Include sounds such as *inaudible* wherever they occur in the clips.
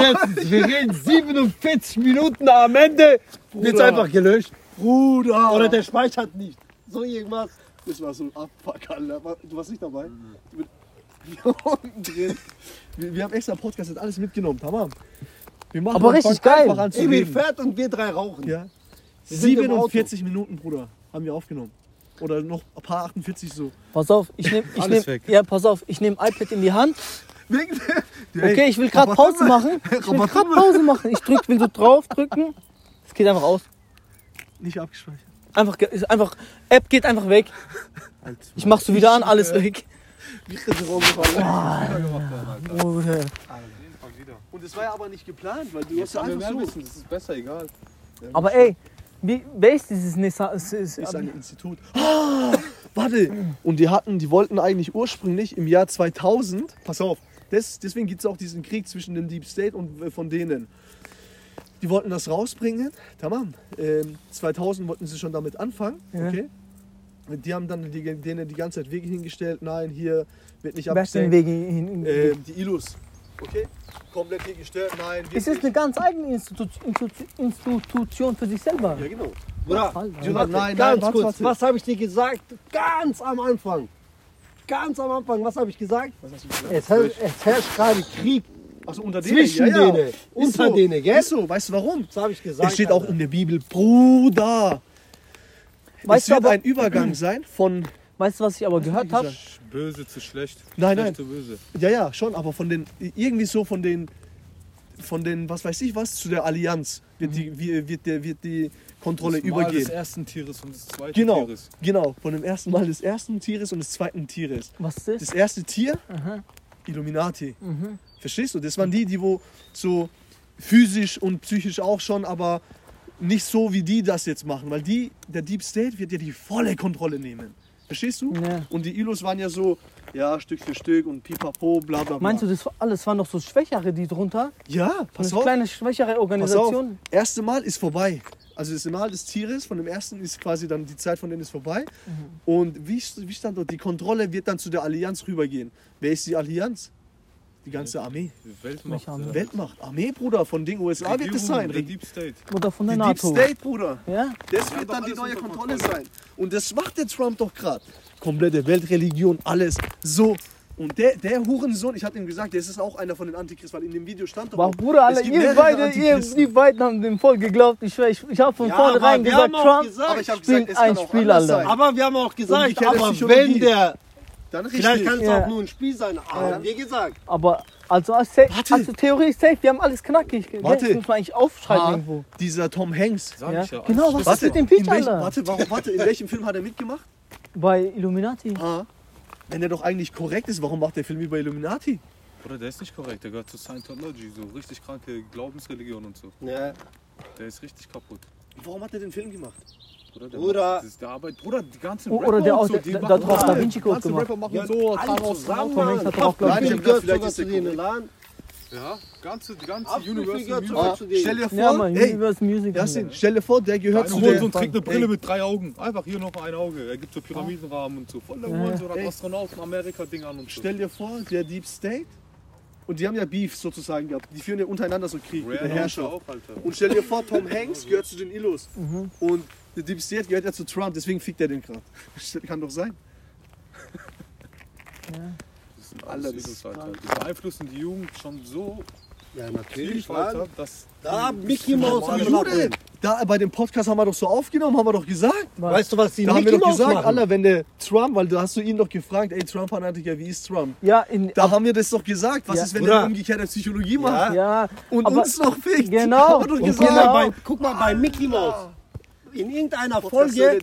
jetzt? Wir reden 47 Minuten am Ende. Wird's Bruder. einfach gelöscht. Bruder. Oder der speichert nicht. So irgendwas. Das war so ein Abfuck, Alter. Du warst nicht dabei? Hier *laughs* unten drin. Wir, wir haben extra Podcast, hat alles mitgenommen, tamam. Wir machen Aber richtig geil. Einfach an zu Emil reden. fährt und wir drei rauchen. Ja. Wir sind im 47 Minuten, Bruder, haben wir aufgenommen. Oder noch ein paar 48 so. Pass auf, ich nehme ich Alles nehm, weg. ja, pass auf, ich nehme iPad in die Hand. Wegen Okay, ich will gerade Pause machen. Ich will gerade Pause machen. Ich drück, will so drauf drücken. Es geht einfach aus. Nicht abgespeichert. Einfach, ist einfach, App geht einfach weg. Ich mach's so wieder an, alles weg. Bruder. Und es war ja aber nicht geplant, weil du hast ja einfach so. Wissen, das ist besser, egal. Aber ey, wie, wer ist dieses Nessa? Es ist, ist ein Institut. Ah, warte! Und die hatten, die wollten eigentlich ursprünglich im Jahr 2000, pass auf, das, deswegen gibt es auch diesen Krieg zwischen dem Deep State und äh, von denen. Die wollten das rausbringen, tamam. Ähm, 2000 wollten sie schon damit anfangen, Ja. okay? Die haben dann die, denen die ganze Zeit Wege hingestellt, nein, hier wird nicht Wer ist den abgesenkt. Weg hin? Ähm, die Ilus, okay? Komplett hier gestört, nein. es ist eine ganz eigene Institu Institu Institution für sich selber. Ja, genau. Bruder, warte, Nein, nein, ganz kurz. warte. Was habe ich dir gesagt? Ganz am Anfang. Ganz am Anfang. Was habe ich gesagt? Es, her- es herrscht gerade Krieg Also unter denen, zwischen ja, ja. denen. Ist Unter so, denen, gell? Ist so, weißt du warum? Das habe ich gesagt. Es steht auch Alter. in der Bibel, Bruder. Weißt es du wird aber- ein Übergang sein von, Weißt du, was ich aber gehört habe? Böse zu schlecht. Nein, schlecht nein. zu böse. ja, ja, schon, aber von den, irgendwie so von den, von den, was weiß ich was, zu der Allianz wird die, wie- wird der, wird die Kontrolle Das Mal des übergehen. ersten Tieres und des zweiten Genau, Tieres. genau, von dem ersten Mal des ersten Tieres und des zweiten Tieres. Was ist das? Das erste Tier, Aha. Illuminati. Mhm. Verstehst du? Das waren die, die wo so physisch und psychisch auch schon, aber nicht so wie die das jetzt machen, weil die, der Deep State wird ja die volle Kontrolle nehmen. Verstehst du? Ja. Und die Ilus waren ja so, ja, Stück für Stück und pipapo, bla bla bla. Meinst du, das alles waren noch so Schwächere, die drunter? Ja, pass Eine auf. kleine, schwächere Pass auf. Organisation? Erste Mal ist vorbei. Also das Mal des Tieres, von dem ersten ist quasi dann die Zeit von denen ist vorbei. Mhm. Und wie, wie stand dort? Die Kontrolle wird dann zu der Allianz rübergehen. Wer ist die Allianz? Die ganze Armee. Die Weltmacht. Armee? ja. Weltmacht. Armee, Bruder, von den USA wird es sein. oder Deep State. Oder von der Die Deep NATO? State, Bruder. Ja? Das wird dann die neue Kontrolle sein. Und das macht der Trump doch gerade. Komplette Weltreligion, alles. So. Und der, der Hurensohn, ich habe ihm gesagt, der ist auch einer von den Antichristen, weil in dem Video stand doch. Boah, auch, Bruder, alle, ihr beide, ihr, Antichristen. die beiden haben dem voll geglaubt. Ich ich, ich habe von Ja, vornherein gesagt, Trump gesagt, spielt gesagt, es kann ein auch Spiel, Alter. Aber wir haben auch gesagt, aber wenn der. Dann richtig. Vielleicht kann es Ja. auch nur ein Spiel sein. Haben wir gesagt. Aber also als, safe, Warte. also Theorie ist safe, wir haben alles knackig. Warte. Das muss man eigentlich aufschreiben Ah, irgendwo. Dieser Tom Hanks. Sag Ja? ich ja. Genau, was Warte, ist mit dem in Peach, welchem, Alter? warte, warum, warte, in welchem Film hat er mitgemacht? Bei Illuminati. Ah. Wenn er doch eigentlich korrekt ist, warum macht der Film über Illuminati? Oder der ist nicht korrekt, der gehört zu Scientology, so richtig kranke Glaubensreligion und so. Ja. Der ist richtig kaputt. Warum hat er den Film gemacht? Bruder, der Bruder. Macht, das ist der Arbeit. Bruder, die ganzen Rapper oder der und auch, so, der, die der, der hat Da. Vinci Code ganze gemacht. Rapper machen Ja, so, alle Thanos, Mann. hat auch, glaub ich, gehört vielleicht sogar ist zu der denen. Lan? Ja, ganze, die ganze Afrika Universal gehört Music. Ah, stell dir vor, Ja, man, ey, Universe Music. Yasin, stell dir vor, der gehört zu der... Hurensohn trägt eine Brille Ey, mit drei Augen. Einfach hier noch ein Auge. Er gibt so Pyramidenrahmen und so. Voll der Ja, Hurensohn, hat. Astronauten, Amerika-Ding an und so. Stell dir vor, der Deep State, und die haben ja Beef sozusagen gehabt, die führen ja untereinander so Krieg der Rare Herrschaft. auch, Alter. Und stell dir vor, Tom Hanks gehört zu den Illus. Und der Deep State gehört ja zu Trump, deswegen fickt er den gerade. *laughs* Kann doch sein. Das sind alles das Alter. Die beeinflussen die Jugend schon so Ja, natürlich. Alter, dass... Da, Mickey Mouse will Bruder, da bei dem Podcast haben wir doch so aufgenommen, haben wir doch gesagt. Weißt du, was die Da haben wir doch Mouse gesagt, machen? Alter, wenn der Trump, weil da hast du ihn doch gefragt, ey Trump-Fanatiker, wie ist Trump? Ja, in, Da haben wir das doch gesagt. Was Ja. ist, wenn Bruder. der umgekehrte Psychologie macht? ja, Und aber- uns noch fickt? Genau. Haben wir doch Und Und gesagt. guck, mal Genau. bei, guck mal bei Mickey Mouse. In irgendeiner Folge,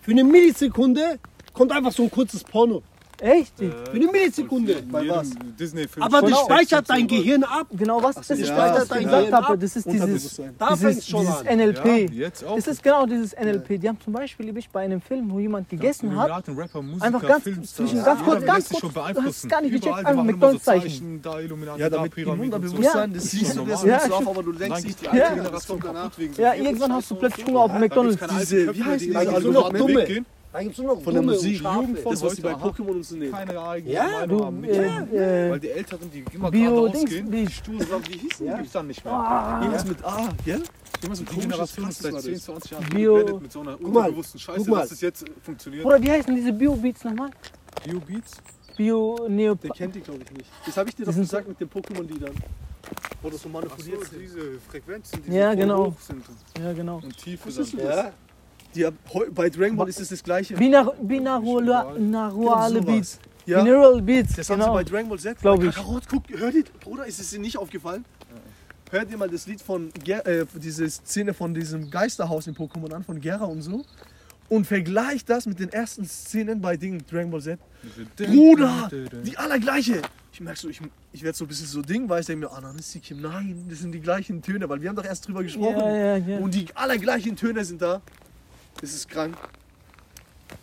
für eine Millisekunde, kommt einfach so ein kurzes Porno. Echt? Für eine Millisekunde. Bei was? Disney-Film. Aber das Genau. speichert dein Gehirn ab. Genau, was das ist, ja, was ich das gesagt Gehirn habe. Das ist dieses, Unterbewusstsein. Da fängt dieses, schon dieses an. NLP. Ja, jetzt auch. Das ist genau dieses NLP. Die haben zum Beispiel ich bei einem Film, wo jemand gegessen hat, Illuminaten, Rapper, Musiker, einfach ganz- Filmstars. zwischen ganz kurz, Jeder ganz lässt sich kurz, schon du hast beeinflussen. gar nicht gecheckt, Überall, die einfach machen immer so McDonald's-Zeichen. Zeichen, Da Illuminati, Ja, da damit im Pyramiden und so. Unterbewusstsein, Ja. das siehst du, das Ja, nimmst du auf, aber du denkst nicht, die alte Ja. Generation kaputt wegen so Ja, irgendwann hast du plötzlich Hunger auf McDonald's. Diese- wie heißen die die? also noch dumme. Gehen. Da gibt es nur noch Von der dumme und Musik. Schafe. Jugend von Das, was die bei heute, aha. Pokémon und so nehmen. Keine eigene Ja, Meinung Du, haben. äh, äh, Weil die Älteren, die immer Bio, gerade Dings, ausgehen, die- die stur sagen, wie hießen Ja. die gibt's dann nicht mehr. Irgendwas mit A, gell? Immer so die komisches Generation ist seit war 10, das. 20 Jahren Bio- geblendet mit so einer mal, unterbewussten Scheiße, guck mal. dass es jetzt äh, funktioniert. Bruder, wie heißen diese Bio-Beats nochmal? Bio-Beats? Bio, Neo. Der kennt die, glaube ich, nicht. Das habe ich dir doch sind gesagt mit den Pokémon-Liedern. Wo das so manipuliert sind. diese Frequenzen, die Ja, so genau. hoch sind Ja, genau. und tiefe Was ist das? Ja, Die, bei Dragon Ball ist es das gleiche. Binar, Binaruale Genau Beats. Ja, Binaural Beats, das haben sie genau. bei Dragon Ball Z. Glaub Bei ich. Kakarot, guck, hör dir, Bruder, ist es dir nicht aufgefallen? Hör dir mal das Lied von, Ger äh, diese Szene von diesem Geisterhaus in Pokémon an, von Gera und so. Und vergleich das mit den ersten Szenen bei Ding Dragon Ball Z. Bruder, die allergleiche. Ich merk so, ich, ich werde so ein bisschen so Ding, weiß, denke mir, Ananisikim, nein, das sind die gleichen Töne, weil wir haben doch erst drüber gesprochen. Ja, ja, ja. Und die allergleichen Töne sind da. Das ist krank.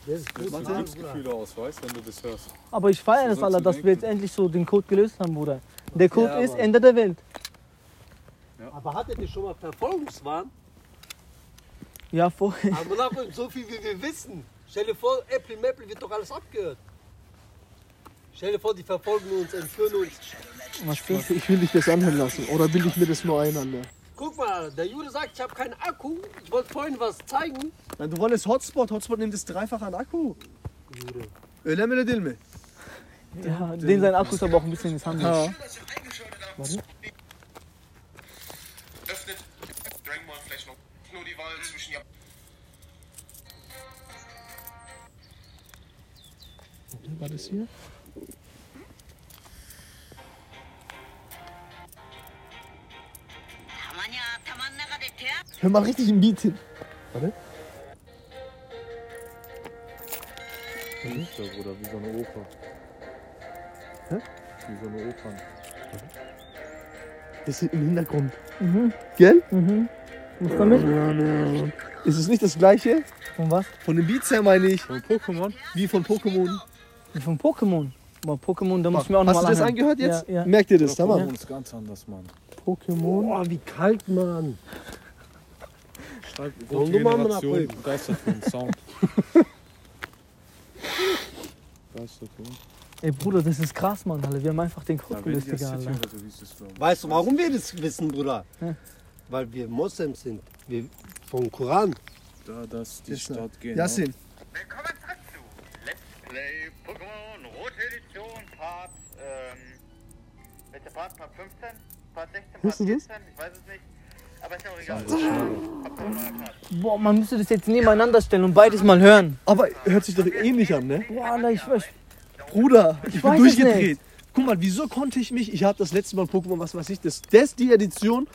das ist gut. Löst Glücksgefühle aus, weißt du, wenn du das hörst. Aber ich feiere sollst Alter, dass wir jetzt endlich so den Code gelöst haben, Bruder. Der Code Ja, ist. Ende der Welt. Aber hattet ihr schon mal Verfolgungswahn? Ja, vor. Aber so viel wie wir wissen. Stell dir vor, Apple Maple wird doch alles abgehört. Stell dir vor, die verfolgen uns, entführen uns. Was? Ich will dich das anhören lassen. Oder bilde ich mir das nur ein, Alter? Guck mal, der Jude sagt, ich habe keinen Akku. Ich wollte vorhin was zeigen. Nein, du wolltest Hotspot. Hotspot nimmt das dreifache an Akku. Mi öyle değil mi? Ja, den sein Akku ist aber auch ein bisschen misshandelt. Ja. öffnet Dragon Ball vielleicht noch nur die Wahl zwischen Japan War das hier? Hör mal richtig im Beat hin. Warte. Ja, Bruder, wie so eine Oper. Hä? Wie so eine Oper. Das ist im Hintergrund. Mhm. Gell? Mhm. Was damit? Ist es nicht das gleiche? Von was? Von den Beats her meine ich. Von Pokémon? Wie von Pokémon. Wie Von Pokémon. Aber Pokémon, da muss ich mir auch Hast nochmal du das anhören. angehört jetzt? Ja, ja. Merkt ihr das? Ja, Tamam. Pokémon ist ganz anders, Mann. Pokémon. Boah, wie kalt, Mann. Schreib mal Generation, begeistert für den Sound. *laughs* begeistert für uns. Ey Bruder, das ist krass, Mann, Alter. Wir haben einfach den Code gelöst, Digga, Alter. Weißt du, warum wir das wissen, Bruder? Ja. Weil wir Moslems sind. Wir vom Koran. Da, dass die Das ist Stadt gehen. Yasin. Willkommen zurück zu Let's Play Pokémon Rote Edition Part, ähm, welcher Part? Part 15? Part 16? Part Weißt du das? 14? Ich weiß es nicht. Aber ist ja auch egal. Boah, man müsste das jetzt nebeneinander stellen und beides mal hören. Aber hört sich doch ähnlich an, ne? Boah, Alter, ich weiß. Bruder, ich, bin weiß es durchgedreht. Guck mal, wieso konnte ich mich, ich habe das letzte Mal Pokémon, was weiß ich, das, das die Edition,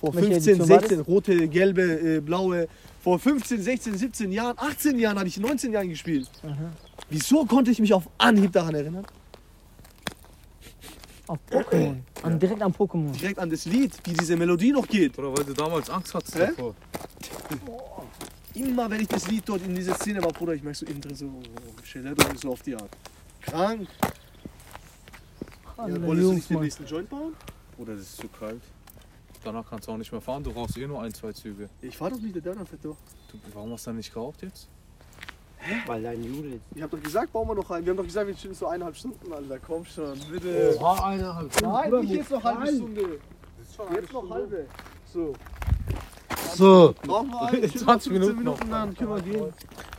vor Welche 15, Edition war das? 16, rote, gelbe, äh, blaue, vor 15, 16, 17 Jahren, 18 Jahren hatte ich 19 Jahren gespielt. Wieso konnte ich mich auf Anhieb daran erinnern? Auf Pokémon. An, direkt an Pokémon. Direkt an das Lied, wie diese Melodie noch geht. Oder weil du damals Angst hattest Hä? davor. Immer wenn ich das Lied dort in dieser Szene war, Bruder, ich merke so innen drin so, oh, Scheletto und so auf die Art. Krank. Ja, wolltest du nicht den nächsten Joint bauen? Oder das ist zu kalt. Danach kannst du auch nicht mehr fahren, du rauchst eh nur ein, zwei Züge. Ich fahr doch nicht, der Dörner fährt doch. Du, warum hast du dann nicht geraucht jetzt? Weil dein Jude ist. Ich hab doch gesagt, bauen wir noch rein. Wir haben doch gesagt, wir chillen so eineinhalb Stunden, Alter. Komm schon, bitte. Oh, eineinhalb Nein, Bruder, nicht jetzt noch halbe Nein. Stunde. Jetzt noch halbe. So. So, Brauchen wir eine *laughs* 20 Minuten noch. Minuten, dann können wir gehen.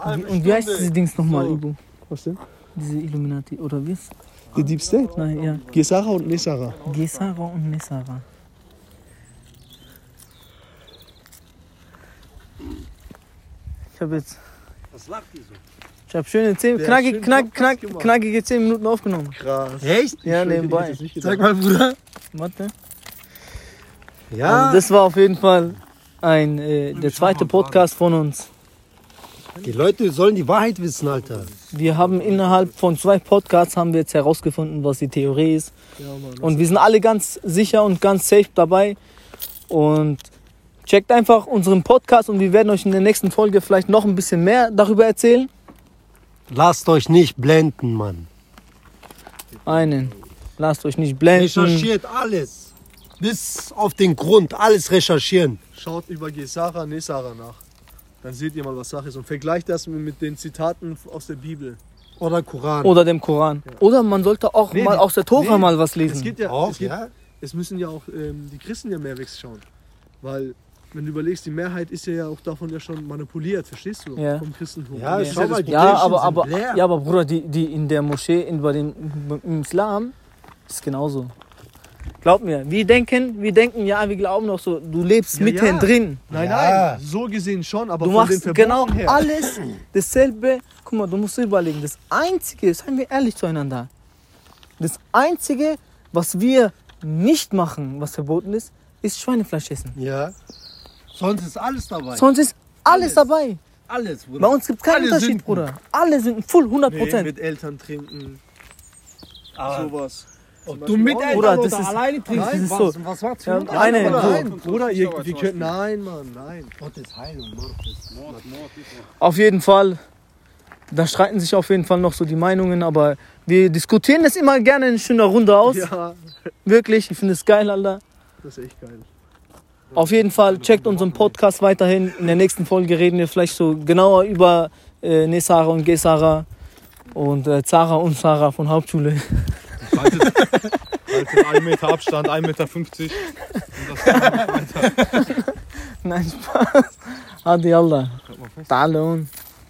Und, und wie heißt diese Dings nochmal, So. Ibu? Was denn? Diese Illuminati, oder wie ist? Die Deep State? Nein, ja. Gesara und Nesara. Gesara und Nessara. Ich habe jetzt. Was lacht die so? Ich habe schöne 10, Der hat knackig, schön knack, Podcast knack, knackige 10 Minuten aufgenommen. Krass. Echt? Ja, nebenbei. Sag mal, Bruder. Warte. Ja, Also das war auf jeden Fall ein, äh, der zweite Podcast von uns. die Leute sollen die Wahrheit wissen, Alter. Wir haben innerhalb von zwei Podcasts haben wir jetzt herausgefunden, was die Theorie ist. Ja, Mann. Und wir sind alle ganz sicher und ganz safe dabei. Und checkt einfach unseren Podcast und wir werden euch in der nächsten Folge vielleicht noch ein bisschen mehr darüber erzählen. Lasst euch nicht blenden, Mann. Einen. Lasst euch nicht blenden. Recherchiert alles. Bis auf den Grund, alles recherchieren. Schaut über Gesara, Nesara nach. Dann seht ihr mal, was Sache ist. Und vergleicht das mit, den Zitaten aus der Bibel. Oder Koran. Oder dem Koran. Oder man sollte auch Nee, mal aus der Tora nee, mal was Es lesen. geht ja, Auch, es, geht, ja. es müssen ja auch ähm, die Christen ja mehr wegschauen. Weil, wenn du überlegst, die Mehrheit ist ja auch davon ja schon manipuliert, verstehst du? Ja. Vom Christentum. Ja, das mal. Ja, aber, aber, ja, aber Bruder, die, die in der Moschee, in, bei den, im Islam, ist genauso. Glaub mir, wir denken, wir denken, ja, wir glauben noch so, du lebst Ja, mitten ja. drin. Nein, Ja. nein, so gesehen schon, aber Du machst genau her. alles dasselbe. Guck mal, du musst dir überlegen, das Einzige, seien wir ehrlich zueinander, das Einzige, was wir nicht machen, was verboten ist, ist Schweinefleisch essen. Ja. Sonst ist alles dabei. Sonst ist alles, Alles. dabei. alles, Bruder. Bei uns gibt es keinen Alle Unterschied, Sünden. Bruder. Alle sind voll 100 Nee, Prozent. mit Eltern trinken, Aber sowas. ob du mit Eltern Bruder, oder das ist- alleine trinkst, das ist was, so. was macht's für Ja, so. Bruder? Nein, Bruder, ihr, wir können, nein, Mann, nein. Gott ist heil und Mord ist. Mord, Mord, Mord. Auf jeden Fall, da streiten sich auf jeden Fall noch so die Meinungen, aber wir diskutieren das immer gerne in schöner Runde aus. Ja, Wirklich, ich finde es geil, Alter. das ist echt geil. Auf jeden Fall, checkt unseren Podcast weiterhin. In der nächsten Folge reden wir vielleicht so genauer über äh, Nesara und Gesara und äh, Zara und Sarah von Hauptschule. Haltet, haltet 1 Meter Abstand, 1,50 Meter. Und das *laughs* Nein, Spaß. Hadi Allah. Halt